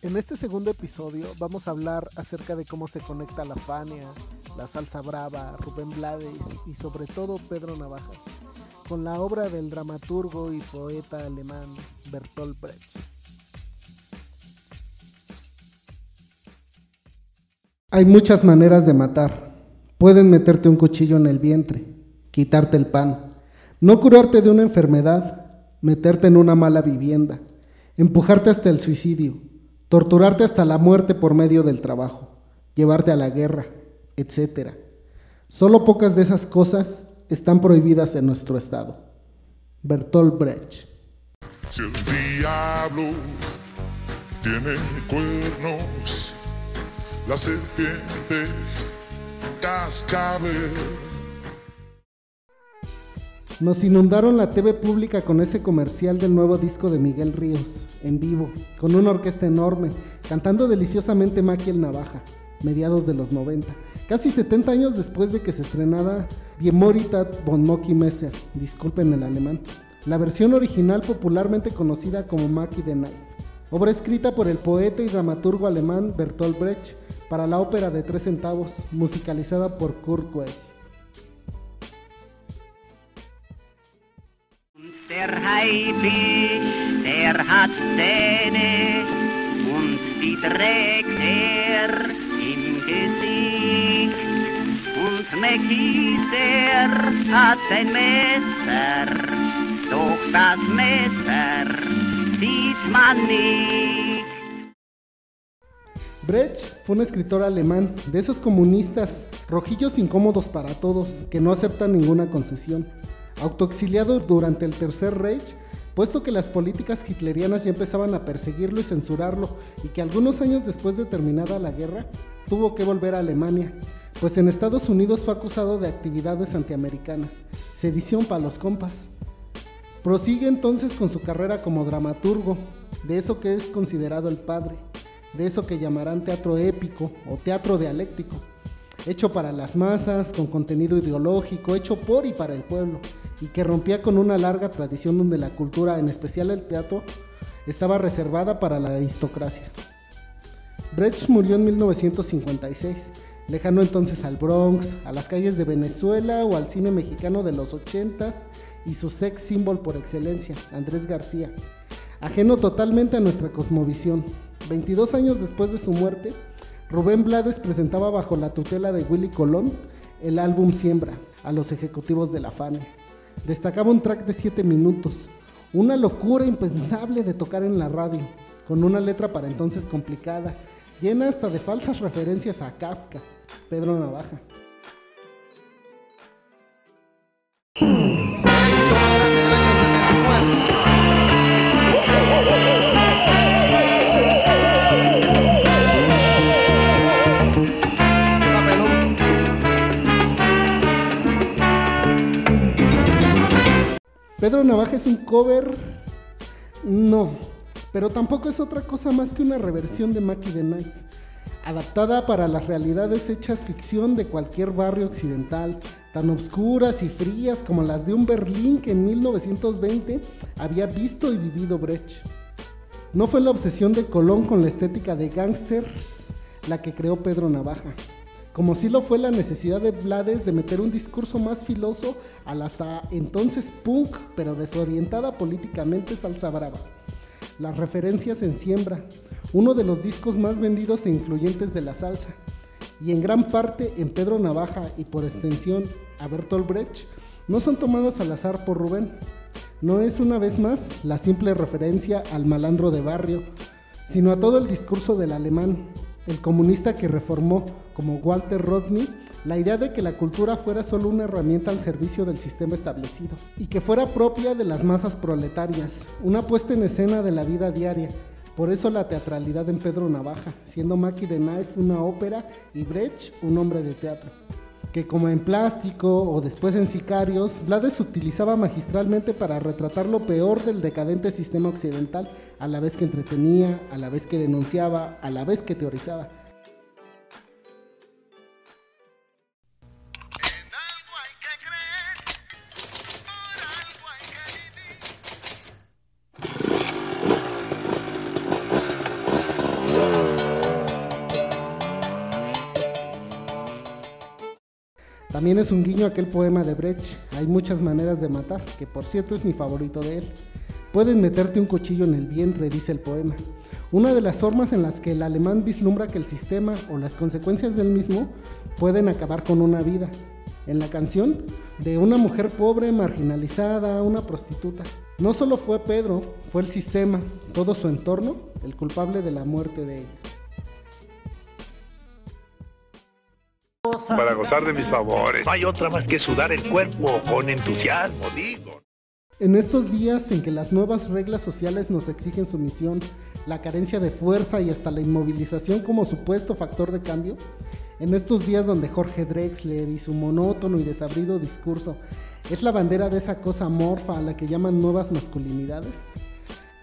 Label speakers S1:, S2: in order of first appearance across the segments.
S1: En este segundo episodio vamos a hablar acerca de cómo se conecta la Fania, la Salsa Brava, Rubén Blades y sobre todo Pedro Navajas con la obra del dramaturgo y poeta alemán Bertolt Brecht. Hay muchas maneras de matar. Pueden meterte un cuchillo en el vientre, quitarte el pan, no curarte de una enfermedad, meterte en una mala vivienda, empujarte hasta el suicidio, torturarte hasta la muerte por medio del trabajo, llevarte a la guerra, etc. Solo pocas de esas cosas están prohibidas en nuestro estado. Bertolt Brecht. Si el diablo tiene cuernos, la serpiente cascabel. Nos inundaron la TV pública con ese comercial del nuevo disco de Miguel Ríos, en vivo, con una orquesta enorme, cantando deliciosamente Maki el Navaja, mediados de los 90, casi 70 años después de que se estrenara Die Moritat von Moki Messer, disculpen el alemán, la versión original popularmente conocida como Maki the Knife, obra escrita por el poeta y dramaturgo alemán Bertolt Brecht para la ópera de tres centavos, musicalizada por Kurt Weill. Haifisch, der hat Zähne und die trägt er im Gesicht. Und Mackie, hat ein Messer, doch das Messer sieht man nicht. Brecht fue un escritor alemán, de esos comunistas rojillos incómodos para todos, que no aceptan ninguna concesión autoexiliado durante el Tercer Reich, puesto que las políticas hitlerianas ya empezaban a perseguirlo y censurarlo, y que algunos años después de terminada la guerra, tuvo que volver a Alemania, pues en Estados Unidos fue acusado de actividades antiamericanas, sedición para los compas. Prosigue entonces con su carrera como dramaturgo, de eso que es considerado el padre, de eso que llamarán teatro épico o teatro dialéctico, hecho para las masas, con contenido ideológico, hecho por y para el pueblo, y que rompía con una larga tradición donde la cultura, en especial el teatro, estaba reservada para la aristocracia. Brecht murió en 1956, lejano entonces al Bronx, a las calles de Venezuela o al cine mexicano de los 80s y su sex symbol por excelencia, Andrés García, ajeno totalmente a nuestra cosmovisión. 22 años después de su muerte, Rubén Blades presentaba bajo la tutela de Willy Colón el álbum Siembra a los ejecutivos de la FANE. Destacaba un track de 7 minutos, una locura impensable de tocar en la radio, con una letra para entonces complicada, llena hasta de falsas referencias a Kafka, Pedro Navaja. Pedro Navaja es un cover, no, pero tampoco es otra cosa más que una reversión de Mackie the Knife, adaptada para las realidades hechas ficción de cualquier barrio occidental, tan obscuras y frías como las de un Berlín que en 1920 había visto y vivido Brecht. No fue la obsesión de Colón con la estética de gangsters la que creó Pedro Navaja como si lo fue la necesidad de Blades de meter un discurso más filoso al hasta entonces punk, pero desorientada políticamente salsa brava. Las referencias en Siembra, uno de los discos más vendidos e influyentes de la salsa, y en gran parte en Pedro Navaja y por extensión a Bertolt Brecht, no son tomadas al azar por Rubén. No es una vez más la simple referencia al malandro de barrio, sino a todo el discurso del alemán, el comunista que reformó, como Walter Rodney, la idea de que la cultura fuera solo una herramienta al servicio del sistema establecido y que fuera propia de las masas proletarias, una puesta en escena de la vida diaria. Por eso la teatralidad en Pedro Navaja, siendo Mackie the Knife una ópera y Brecht un hombre de teatro que como en plástico o después en Sicarios, Blades utilizaba magistralmente para retratar lo peor del decadente sistema occidental, a la vez que entretenía, a la vez que denunciaba, a la vez que teorizaba. También es un guiño aquel poema de Brecht, Hay muchas maneras de matar, que por cierto es mi favorito de él. Pueden meterte un cuchillo en el vientre, dice el poema. Una de las formas en las que el alemán vislumbra que el sistema o las consecuencias del mismo pueden acabar con una vida. En la canción, de una mujer pobre, marginalizada, una prostituta. No solo fue Pedro, fue el sistema, todo su entorno, el culpable de la muerte de ella.
S2: Para gozar de mis favores. No hay otra más que sudar el cuerpo con entusiasmo, digo.
S1: En estos días en que las nuevas reglas sociales nos exigen sumisión, la carencia de fuerza y hasta la inmovilización como supuesto factor de cambio, en estos días donde Jorge Drexler y su monótono y desabrido discurso es la bandera de esa cosa morfa a la que llaman nuevas masculinidades,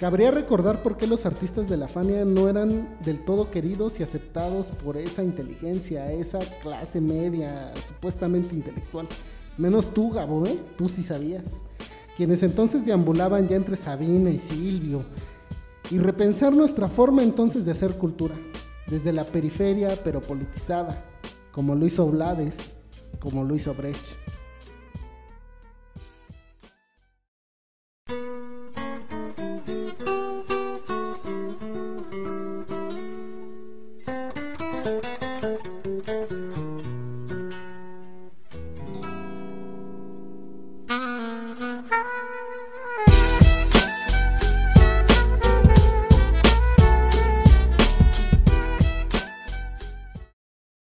S1: Cabría recordar por qué los artistas de la Fania no eran del todo queridos y aceptados por esa inteligencia, esa clase media supuestamente intelectual. Menos tú, Gabo, ¿eh? Tú sí sabías. Quienes entonces deambulaban ya entre Sabina y Silvio. Y repensar nuestra forma entonces de hacer cultura, desde la periferia pero politizada, como lo hizo Blades, como lo hizo Brecht.